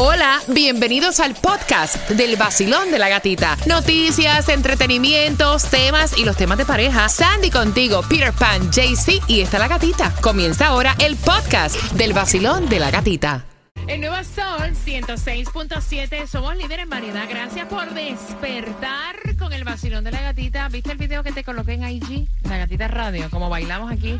Hola, bienvenidos al podcast del vacilón de la gatita. Noticias, entretenimientos, temas y los temas de pareja. Sandy contigo, Peter Pan, JC y está la gatita. Comienza ahora el podcast del vacilón de la gatita. El nuevo Sol 106.7. Somos líderes en variedad. Gracias por despertar con el vacilón de la gatita. ¿Viste el video que te coloqué en IG? La gatita radio, como bailamos aquí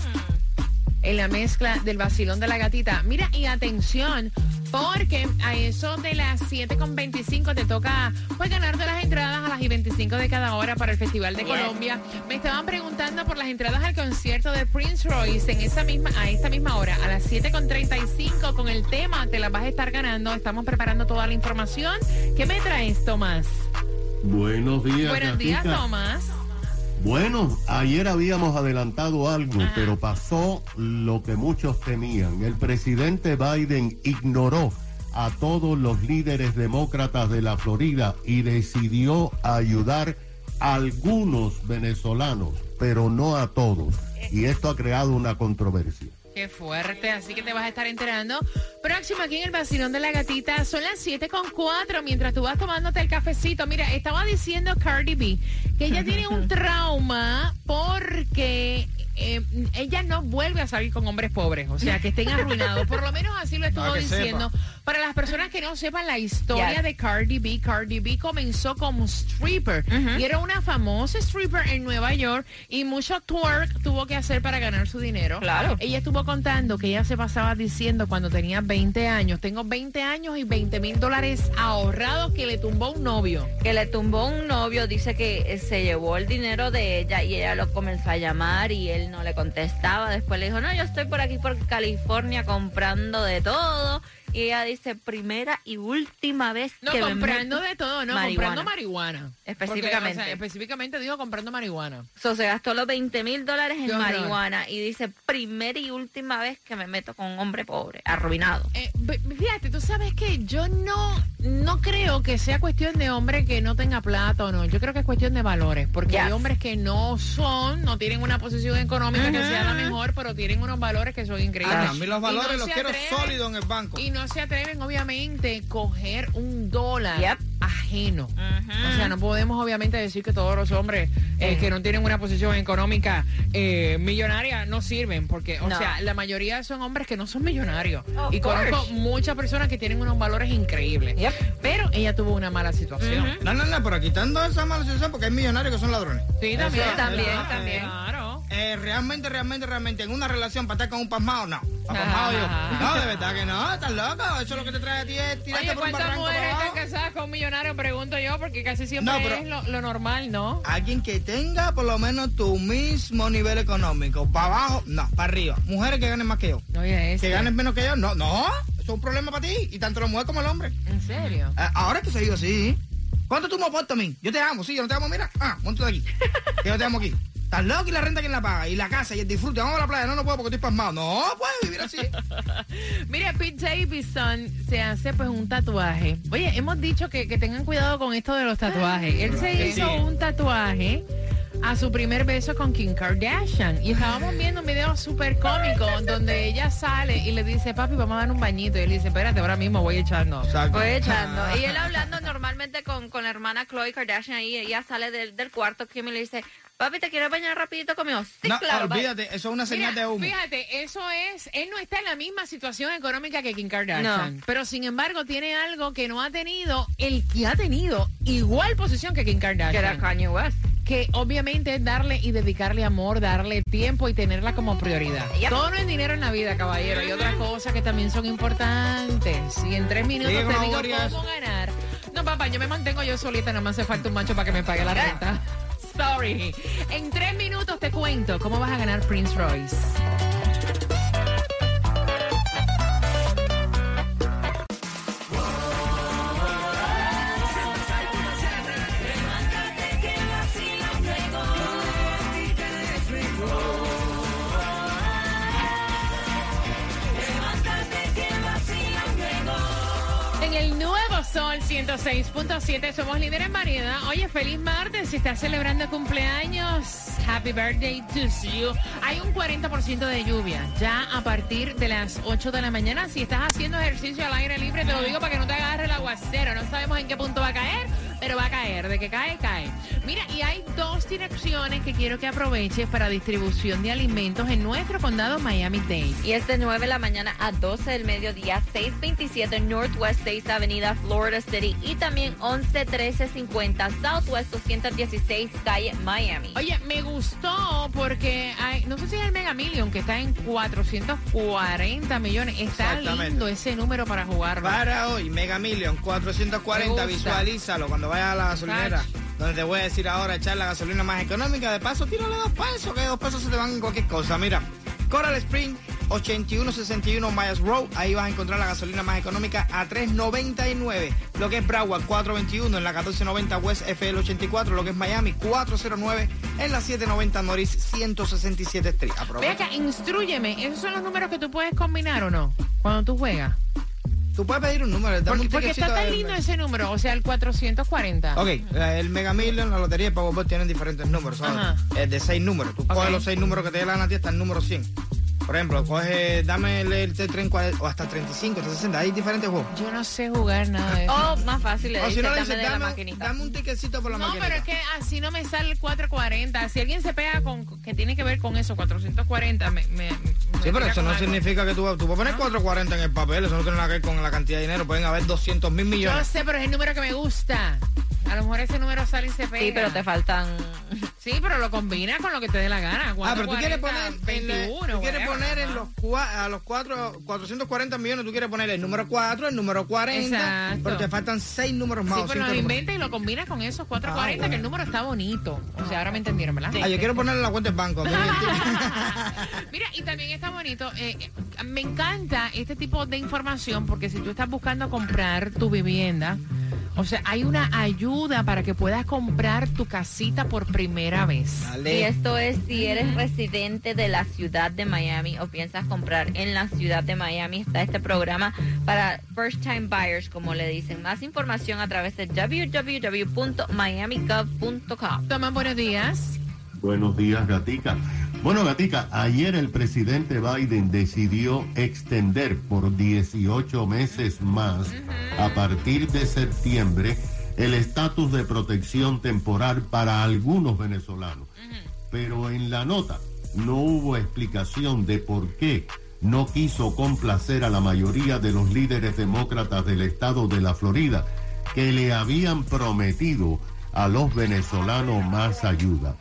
en la mezcla del vacilón de la gatita. Mira, y atención, porque a eso de las 7.25 te toca pues ganarte las entradas a las y 25 de cada hora para el Festival de Colombia. Me estaban preguntando por las entradas al concierto de Prince Royce en esa misma, a esta misma hora, a las 7.35 con el tema, te las vas a estar ganando. Estamos preparando toda la información. ¿Qué me traes, Tomás? Buenos días. Buenos días. Tomás. Bueno, ayer habíamos adelantado algo, pero pasó lo que muchos temían. El presidente Biden ignoró a todos los líderes demócratas de la Florida y decidió ayudar a algunos venezolanos, pero no a todos. Y esto ha creado una controversia. Qué fuerte, así que te vas a estar enterando. Próximo aquí en el vacilón de la gatita, son las 7 con 4 mientras tú vas tomándote el cafecito. Mira, estaba diciendo Cardi B que ella tiene un trauma porque eh, ella no vuelve a salir con hombres pobres, o sea, que estén arruinados. Por lo menos así lo estuvo diciendo. Para las personas que no sepan la historia Yes. de Cardi B, Cardi B comenzó como stripper y era una famosa stripper en Nueva York y mucho twerk tuvo que hacer para ganar su dinero. Claro. Ella estuvo contando que ella se pasaba diciendo cuando tenía 20 años, tengo 20 años y 20 mil dólares ahorrados que le tumbó un novio. que le tumbó un novio, dice que eh, se llevó el dinero de ella y ella lo comenzó a llamar y él no le contestaba. Después le dijo, no, yo estoy por aquí por California comprando de todo. Y ella dice, primera y última vez No, que comprando meto". de todo, no, marihuana. comprando marihuana. Específicamente. Porque, o sea, específicamente digo comprando marihuana. So, se gastó los 20 mil dólares en horror. marihuana y dice, primera y última vez que me meto con un hombre pobre, arruinado. Eh, fíjate, tú sabes que yo no, no creo que sea cuestión de hombre que no tenga plata o no. Yo creo que es cuestión de valores. Porque hay hombres que no son, no tienen una posición económica que sea la mejor, pero tienen unos valores que son increíbles. Ah, a mí los valores no los quiero sólidos en el banco. Y no se atreven, obviamente, coger un dólar Yep. ajeno. O sea, no podemos obviamente decir que todos los hombres eh, que no tienen una posición económica eh, millonaria no sirven, porque, o No. sea, la mayoría son hombres que no son millonarios. Of y conozco muchas personas que tienen unos valores increíbles. Yep. Pero ella tuvo una mala situación. No, no, no, pero quitando esa mala situación porque hay millonarios que son ladrones. Sí, también. Eso también, también. Claro. Eh, realmente, realmente, realmente, en una relación para estar con un pasmado, no. Yo. No, de verdad que no, estás loco. Eso lo que te trae a ti es tirarte Oye, por un ¿cuántas barranco mujeres para están abajo. casadas con un millonario? Pregunto yo, porque casi siempre No, pero- es lo, lo normal, ¿no? Alguien que tenga por lo menos tu mismo nivel económico. Para abajo, no, para arriba. Mujeres que ganen más que yo. Oye, es Que ganen menos que yo, no, no. Eso es un problema para ti. Y tanto la mujer como el hombre. ¿En serio? Eh, ahora que se digo así. ¿Cuánto tú me aportas a mí? Yo te amo, sí, yo no te amo, mira. Ah, monto de aquí. Yo te amo aquí. Estás loco y la renta quién la paga. Y la casa y el disfrute. Vamos a la playa. No, no puedo porque estoy pasmado. No, puedes vivir así. Mira, Pete Davidson se hace pues un tatuaje. Oye, hemos dicho que, que tengan cuidado con esto de los tatuajes. Él se hizo un tatuaje a su primer beso con Kim Kardashian. Y estábamos viendo un video súper cómico donde ella sale y le dice, papi, vamos a dar un bañito. Y él dice, espérate, ahora mismo voy echando. Exacto. Voy echando. Y él hablando normalmente con, con la hermana Chloe Kardashian ahí, ella sale del, del cuarto, Kim y le dice, papi, ¿te quieres bañar rapidito conmigo? Sí, no, claro. bye". olvídate. Eso es una señal Mira, de humo. Fíjate, eso es, él no está en la misma situación económica que Kim Kardashian, No. pero sin embargo tiene algo que no ha tenido el que ha tenido igual posición que Kim Kardashian. Que era Kanye West. que obviamente es darle y dedicarle amor, darle tiempo y tenerla como prioridad. Yep. Todo no es dinero en la vida, caballero. Hay otras cosas que también son importantes. Y en tres minutos te digo cómo ganar. No, papá, yo me mantengo yo solita, nada más hace falta un macho para que me pague la renta. En tres minutos te cuento cómo vas a ganar Prince Royce. Sol 106.7 somos líderes en variedad. Oye, feliz martes. Si estás celebrando cumpleaños, happy birthday to you. Hay un 40% de lluvia ya a partir de las 8 de la mañana. Si estás haciendo ejercicio al aire libre, te lo digo para que no te hagas aguacero. No sabemos en qué punto va a caer, pero va a caer. De que cae, cae. Mira, y hay dos direcciones que quiero que aproveches para distribución de alimentos en nuestro condado Miami-Dade. Y es de 9 de la mañana a 12 del mediodía, 627 Northwest 6 Avenida, Florida City. Y también 111350 Southwest 216 Calle, Miami. Oye, me gustó porque hay, no sé si es el Mega Million que está en 440 millones. Está Exactamente. lindo ese número para jugar. Para hoy, Mega Million, 440, Me gusta. visualízalo cuando vayas a la gasolinera. Donde te voy a decir ahora echar la gasolina más económica. De paso, tírale dos pesos, que dos pesos se te van en cualquier cosa. Mira, Coral Spring, 8161 Miles Road. Ahí vas a encontrar la gasolina más económica a 3.99. Lo que es Broward, 421 en la 1490 West FL 84. Lo que es Miami, 409 en la 790 Norris 167 Street. Ve Aprovecha. acá, instrúyeme. ¿Esos son los números que tú puedes combinar o no? Cuando tú juegas. Tú puedes pedir un número. dame Porque, un porque está tan lindo ese número, o sea, el 440. Ok, el Mega la lotería y Powerball tienen diferentes números, ¿sabes? Ajá. Es de seis números. Tú Ok. coges los seis números que te dé la gana a ti hasta el número 100. Por ejemplo, coge, dame el, el T3 o hasta 35, hasta 60. Hay diferentes juegos. Yo no sé jugar nada de eso. Oh, más fácil le O si no le dame de la dame, maquinita. dame un ticketcito por la no, maquinita. pero es que así no me sale el 440. Si alguien se pega con que tiene que ver con eso, 440, me, me, me Sí, pero eso no algo. significa que tú, tú puedes poner 440 en el papel, eso no tiene nada que ver con la cantidad de dinero. Pueden haber 200 mil Yo millones. sé, pero es el número que me gusta. A lo mejor ese número sale y se pega. Sí, pero te faltan... Sí, pero lo combinas con lo que te dé la gana. Ah, pero tú quieres 440, poner, en la- 21, tú quieres whatever, poner en los, cua- a los cuatro, 440 millones, tú quieres poner el número 4, el número 40, Exacto. pero te faltan 6 números más. Sí, pero lo números. inventa y lo combinas con esos 440, Ah, bueno. que el número está bonito. O sea, ahora me entendieron, ¿verdad? Ah, yo quiero ponerle la cuenta del banco. Mira, y también está bonito. eh, eh, me encanta este tipo de información porque si tú estás buscando comprar tu vivienda, o sea, hay una ayuda para que puedas comprar tu casita por primera vez. Y esto es si eres residente de la ciudad de Miami o piensas comprar en la ciudad de Miami, está este programa para first time buyers, como le dicen. Más información a través de www.miamigov.com. Toma, buenos días. Buenos días, Gatica. Bueno, Gatica, ayer el presidente Biden decidió extender por 18 meses más, a partir de septiembre, el estatus de protección temporal para algunos venezolanos. Pero en la nota no hubo explicación de por qué no quiso complacer a la mayoría de los líderes demócratas del estado de la Florida, que le habían prometido a los venezolanos más ayuda.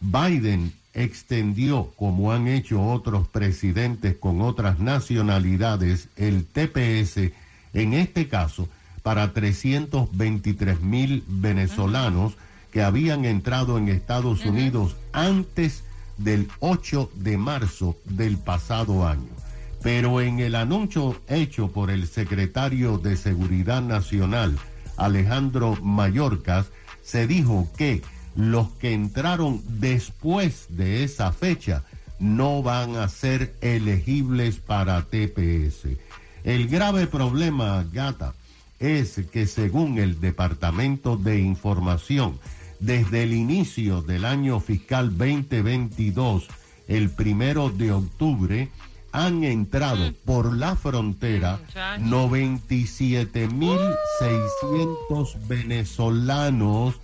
Biden extendió, como han hecho otros presidentes con otras nacionalidades, el TPS, en este caso, para 323 mil venezolanos que habían entrado en Estados Unidos antes del 8 de marzo del pasado año. Pero en el anuncio hecho por el secretario de Seguridad Nacional, Alejandro Mayorkas, se dijo que los que entraron después de esa fecha no van a ser elegibles para TPS. El grave problema, Gata, es que según el Departamento de Información, desde el inicio del año fiscal 2022, el primero de octubre, han entrado por la frontera 97.600 venezolanos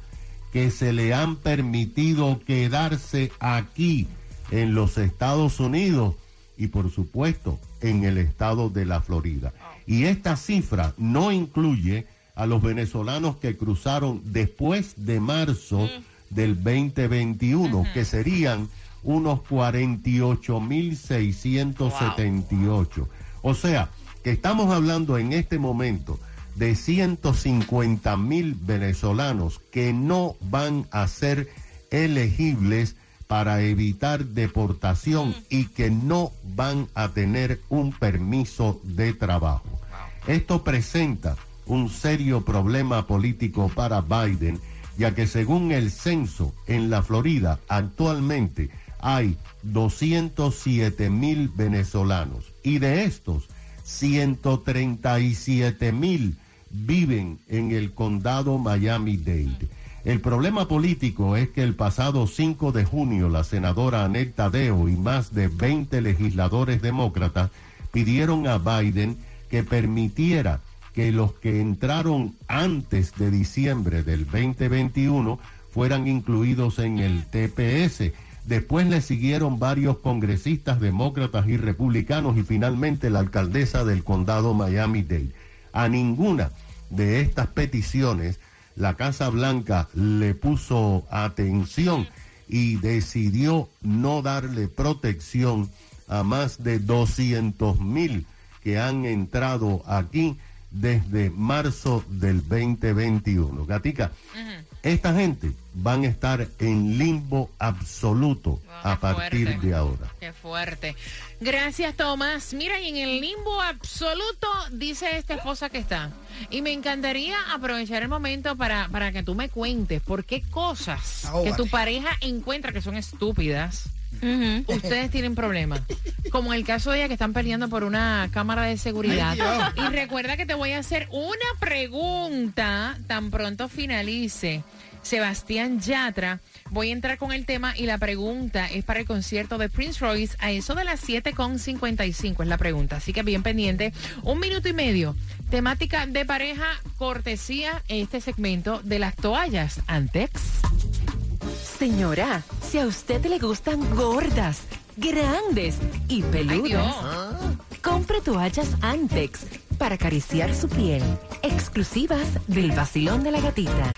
que se le han permitido quedarse aquí en los Estados Unidos y por supuesto en el estado de la Florida. Y esta cifra no incluye a los venezolanos que cruzaron después de marzo del 2021, que serían unos 48.678. O sea, que estamos hablando en este momento de 150 mil venezolanos que no van a ser elegibles para evitar deportación y que no van a tener un permiso de trabajo. Esto presenta un serio problema político para Biden, ya que según el censo en la Florida actualmente hay 207 mil venezolanos y de estos 137 mil viven en el condado Miami-Dade. El problema político es que el pasado 5 de junio la senadora Anet Tadeo y más de 20 legisladores demócratas pidieron a Biden que permitiera que los que entraron antes de diciembre del 2021 fueran incluidos en el TPS. Después le siguieron varios congresistas demócratas y republicanos y finalmente la alcaldesa del condado Miami-Dade. A ninguna de estas peticiones la Casa Blanca le puso atención y decidió no darle protección a más de 200 mil que han entrado aquí desde marzo del 2021. Gatica, esta gente van a estar en limbo absoluto a partir de ahora. Qué fuerte. Gracias, Tomás. Mira, y en el limbo absoluto dice esta esposa que está. Y me encantaría aprovechar el momento para, para que tú me cuentes por qué cosas que tu pareja encuentra que son estúpidas. Ustedes tienen problemas. Como el caso de ella que están peleando por una cámara de seguridad. y recuerda que te voy a hacer una pregunta tan pronto finalice. Sebastián Yatra. Voy a entrar con el tema y la pregunta es para el concierto de Prince Royce a eso de las 7.55 es la pregunta. Así que bien pendiente. Un minuto y medio. Temática de pareja, cortesía en este segmento de las toallas Antex. Señora, si a usted le gustan gordas, grandes y peludas, compre toallas Antex para acariciar su piel. Exclusivas del vacilón de la gatita.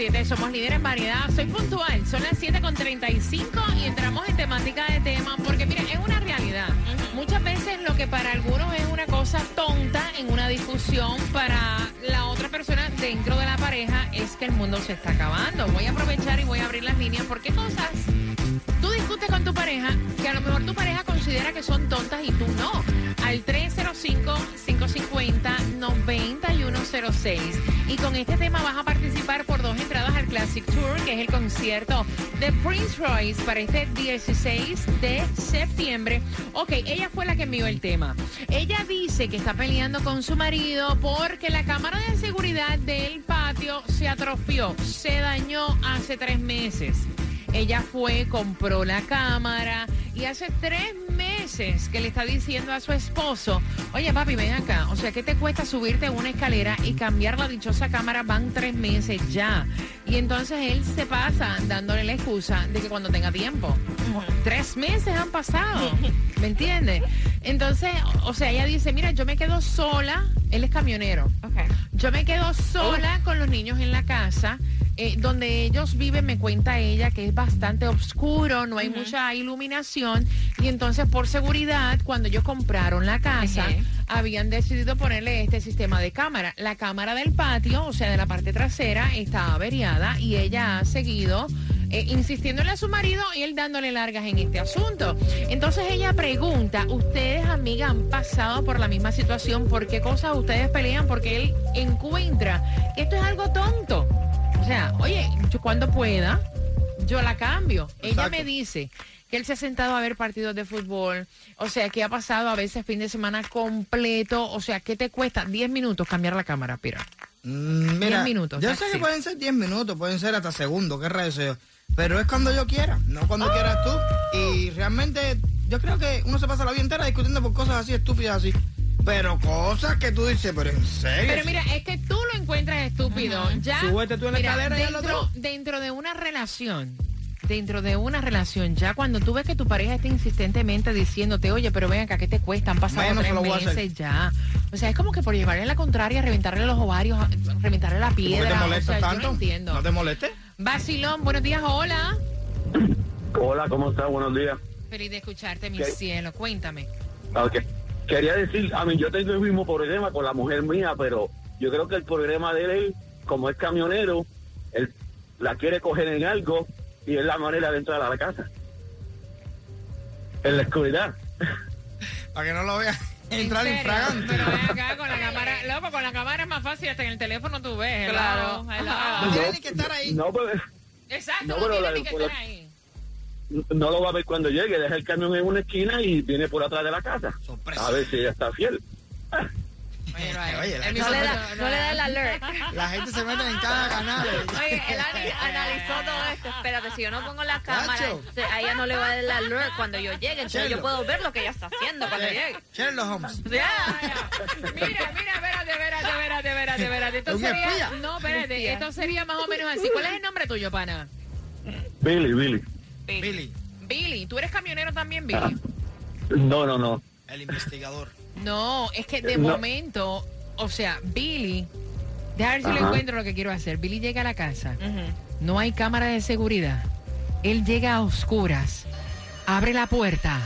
106.7 somos líderes en variedad. Soy puntual, son las 7.35 y entramos en temática de tema porque miren, es una realidad. Muchas veces lo que para algunos es una cosa tonta en una discusión, para la otra persona dentro de la pareja es que el mundo se está acabando. Voy a aprovechar y voy a abrir las líneas porque cosas tú discutes con tu pareja que a lo mejor tu pareja considera que son tontas y tú no. Al 305-550-9106. Y con este tema vas a participar por dos entradas al Classic Tour, que es el concierto de Prince Royce para este 16 de septiembre. Ok, ella fue la que envió el tema. Ella dice que está peleando con su marido porque la cámara de seguridad del patio se atrofió, se dañó hace tres meses. Ella fue, compró la cámara y hace tres meses que le está diciendo a su esposo, oye papi, ven acá, o sea, ¿qué te cuesta subirte a una escalera y cambiar la dichosa cámara? Van tres meses ya. Y entonces él se pasa dándole la excusa de que cuando tenga tiempo. Tres meses han pasado, ¿me entiendes? Entonces, o sea, ella dice, mira, yo me quedo sola, él es camionero. Yo me quedo sola con los niños en la casa. Eh, donde ellos viven, me cuenta ella que es bastante oscuro, no hay mucha iluminación. Y entonces, por seguridad, cuando ellos compraron la casa, habían decidido ponerle este sistema de cámara. La cámara del patio, o sea, de la parte trasera, está averiada y ella ha seguido. eh, insistiéndole a su marido y él dándole largas en este asunto. Entonces ella pregunta, ¿ustedes, amiga, han pasado por la misma situación? ¿Por qué cosas ustedes pelean? Porque él encuentra que esto es algo tonto. O sea, oye, yo cuando pueda, yo la cambio. Ella Exacto. me dice que él se ha sentado a ver partidos de fútbol, o sea, que ha pasado a veces fin de semana completo, o sea, ¿qué te cuesta? 10 minutos cambiar la cámara, Pira. Mm, Mira, minutos, Yo taxi. sé que pueden ser 10 minutos, pueden ser hasta segundos, qué rayos yo. Pero es cuando yo quiera, no cuando Ah. quieras tú. Y realmente, yo creo que uno se pasa la vida entera discutiendo por cosas así estúpidas así. Pero cosas que tú dices, pero en serio. Pero mira, es que tú lo encuentras estúpido. Ya, Súbete tú en la mira, escalera y hazlo dentro, tú. dentro de una relación, dentro de una relación, ya cuando tú ves que tu pareja está insistentemente diciéndote, oye, pero ven acá, ¿qué te cuesta? Han pasado tres meses ya. O sea, es como que por llevarle la contraria, reventarle los ovarios, reventarle la ¿Por qué piedra. te o molestas sea, yo tanto? no entiendo. ¿No te molestes? Basilón, buenos días, hola. Hola, ¿cómo está? Buenos días. Feliz de escucharte, mi ¿Qué? cielo. Cuéntame. Ok. Quería decir, a mí yo tengo el mismo problema con la mujer mía, pero yo creo que el problema de él, como es camionero, él la quiere coger en algo y es la manera de entrar a la casa. En la oscuridad. Para que no lo veas. Entrar ¿En infragante. Pero ven acá con la cámara, loco, con la cámara es más fácil, hasta en el teléfono tú ves. Claro. hello. No tiene ni que estar ahí. No, pues, Exacto, No, no, pero tiene la- ni que la- estar ahí. no lo va a ver cuando llegue. Deja el camión en una esquina y viene por atrás de la casa. Sorpresa. A ver si ella está fiel. Mira, ahí. Oye, No le da, no no le da el alert. La gente se mete en cada canal. Oye, él ani- analizó todo esto. Espérate, si yo no pongo la cámara, entonces a ella no le va a dar el alert cuando yo llegue. Entonces Chelo. yo puedo ver lo que ella está haciendo cuando llegue. Sherlock Holmes. Ya. Mira, mira, espérate, espérate, espérate, espérate, espérate. Esto sería, espía. no, espérate, esto sería más o menos así. ¿Cuál es el nombre tuyo, pana? Billy, Billy. Billy, Billy. ¿Tú eres camionero también, Billy? No, no, no. el investigador. No, es que de No. momento, o sea, Billy, déjame ver si lo Ajá. encuentro lo que quiero hacer. Billy llega a la casa, Ujú. no hay cámara de seguridad. Él llega a oscuras, abre la puerta.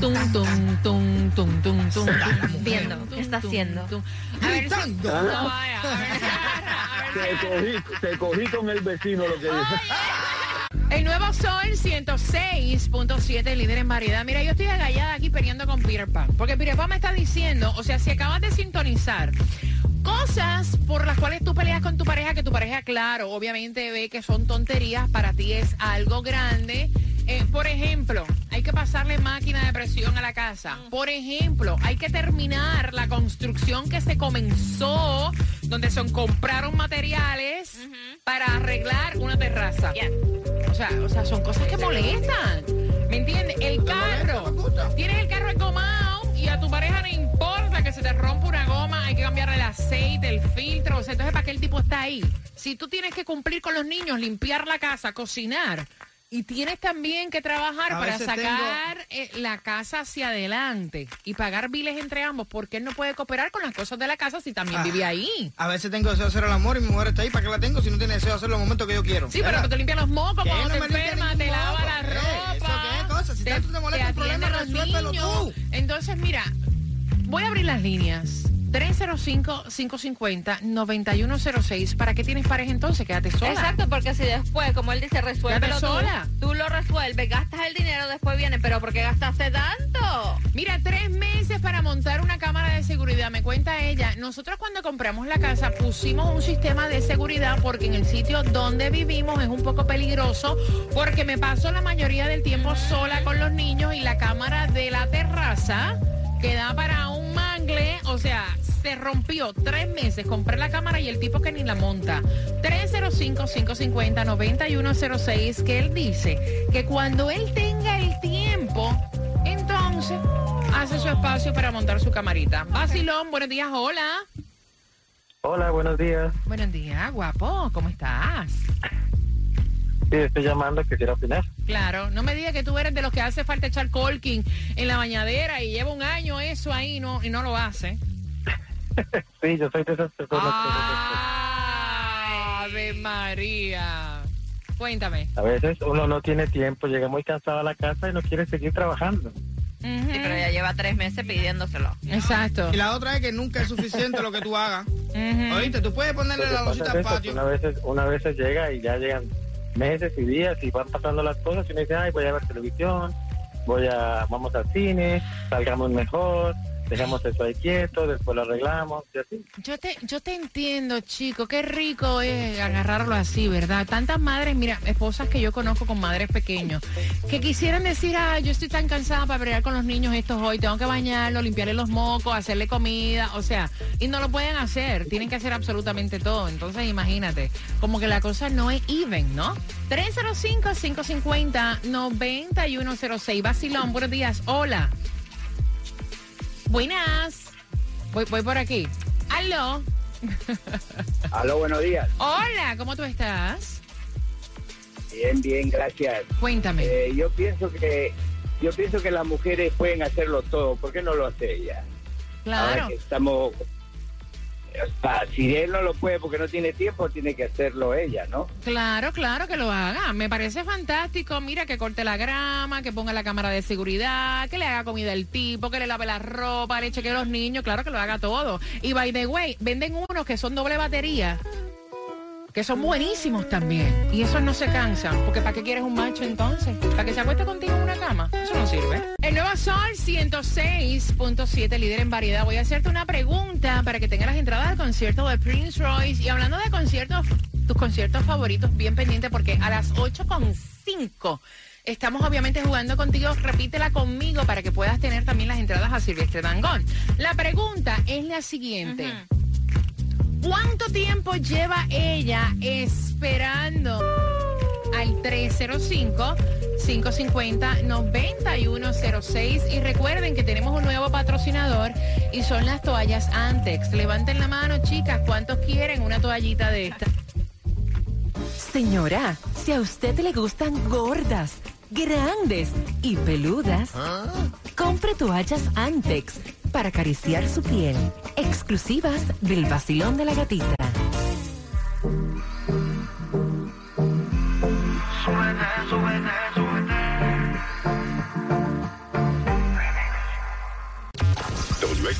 Tum, tum, tum, tum, tum, tum, Viendo, ¿qué está haciendo? A ver si... No, vaya, a ver, a ver, Te cogí, te cogí con el vecino lo que dice. El nuevo Sol 106.7, líder en variedad. Mira, yo estoy agallada aquí peleando con Peter Pan. Porque Peter Pan me está diciendo, o sea, si acabas de sintonizar, cosas por las cuales tú peleas con tu pareja, que tu pareja, claro, obviamente ve que son tonterías, para ti es algo grande. Eh, por ejemplo, hay que pasarle máquina de presión a la casa. Por ejemplo, hay que terminar la construcción que se comenzó, donde se compraron materiales para arreglar una terraza. O sea, o sea, son cosas que molestan. ¿Me entiendes? El carro. Tienes el carro engomado y a tu pareja no importa que se te rompa una goma, hay que cambiarle el aceite, el filtro. O sea, entonces, ¿para qué el tipo está ahí? Si tú tienes que cumplir con los niños, limpiar la casa, cocinar. Y tienes también que trabajar A para sacar eh, la casa hacia adelante y pagar biles entre ambos, porque él no puede cooperar con las cosas de la casa si también Ah. vive ahí. A veces tengo deseo de hacer el amor y mi mujer está ahí. ¿Para qué la tengo si no tiene deseo de hacerlo en el momento que yo quiero? Sí, pero que te limpia los mocos cuando no te enfermas, te lava la Eh, ropa. ¿eso qué cosa? Si tanto te molesta un problema, resuélvelo tú. Entonces, mira, voy a abrir las líneas. 305-550-9106. ¿Para qué tienes pareja entonces? Quédate sola. Exacto, porque si después, como él dice, tú, sola. tú lo resuelves, gastas el dinero, después viene, pero ¿por qué gastaste tanto? Mira, tres meses para montar una cámara de seguridad. Me cuenta ella. Nosotros cuando compramos la casa pusimos un sistema de seguridad porque en el sitio donde vivimos es un poco peligroso porque me paso la mayoría del tiempo sola con los niños y la cámara de la terraza que da para un mangle, o sea, se rompió tres meses. Compré la cámara y el tipo que ni la monta. 305-550-9106, que él dice que cuando él tenga el tiempo, entonces hace su espacio para montar su camarita. Basilón, buenos días, hola. Hola, buenos días. Buenos días, guapo, ¿cómo estás? Sí, estoy llamando, quisiera opinar. Claro, no me digas que tú eres de los que hace falta echar colking en la bañadera y lleva un año eso ahí no, y no lo hace. Sí, yo soy de esas personas Ah. Ave María. Cuéntame. que a veces uno no tiene tiempo, llega muy cansado a la casa y no quiere seguir trabajando. Sí, pero ya lleva tres meses pidiéndoselo. Exacto. Y la otra es que nunca es suficiente lo que tú hagas. Ujú. Oíste, tú puedes ponerle que la losita al que patio. una veces, una veces llega y ya llegan meses y días y van pasando las cosas y uno dice, ay, voy a ver televisión, voy a, vamos al cine, salgamos mejor, dejamos eso ahí quieto, después lo arreglamos y así. Yo te, yo te entiendo, chico. Qué rico es agarrarlo así, ¿verdad? Tantas madres, mira, esposas que yo conozco con madres pequeños, que quisieran decir, ah, yo estoy tan cansada para pelear con los niños estos hoy, tengo que bañarlos, limpiarle los mocos, hacerle comida, o sea, y no lo pueden hacer, tienen que hacer absolutamente todo. Entonces, imagínate, como que la cosa no es even, ¿no? 305-550-9106. Basilón, buenos días. Hola. Buenas. Voy, voy por aquí. Aló. Aló, buenos días. Hola, ¿cómo tú estás? Bien, bien, gracias. Cuéntame. Eh, yo pienso que yo pienso que las mujeres pueden hacerlo todo. ¿Por qué no lo hace ella? Ahora claro. que estamos, si él no lo puede porque no tiene tiempo, tiene que hacerlo ella, ¿no? Claro, claro que lo haga. Me parece fantástico. Mira, que corte la grama, que ponga la cámara de seguridad, que le haga comida al tipo, que le lave la ropa, le chequee a los niños. Claro que lo haga todo. Y by the way, venden unos que son doble batería. Que son buenísimos también. Y esos no se cansan, porque ¿para qué quieres un macho entonces? ¿Para que se acueste contigo en una cama? Eso no sirve. El nuevo Sol 106.7, líder en variedad. Voy a hacerte una pregunta para que tengas las entradas al concierto de Prince Royce. Y hablando de conciertos, tus conciertos favoritos, bien pendiente, porque a las 8.5 estamos obviamente jugando contigo. Repítela conmigo para que puedas tener también las entradas a Silvestre Dangón. La pregunta es la siguiente. ¿Cuánto tiempo lleva ella esperando al 305-550-9106? Y recuerden que tenemos un nuevo patrocinador y son las toallas Antex. Levanten la mano, chicas, ¿cuántos quieren una toallita de esta? Señora, si a usted le gustan gordas, grandes y peludas, compre toallas Antex para acariciar su piel, exclusivas del vacilón de la gatita.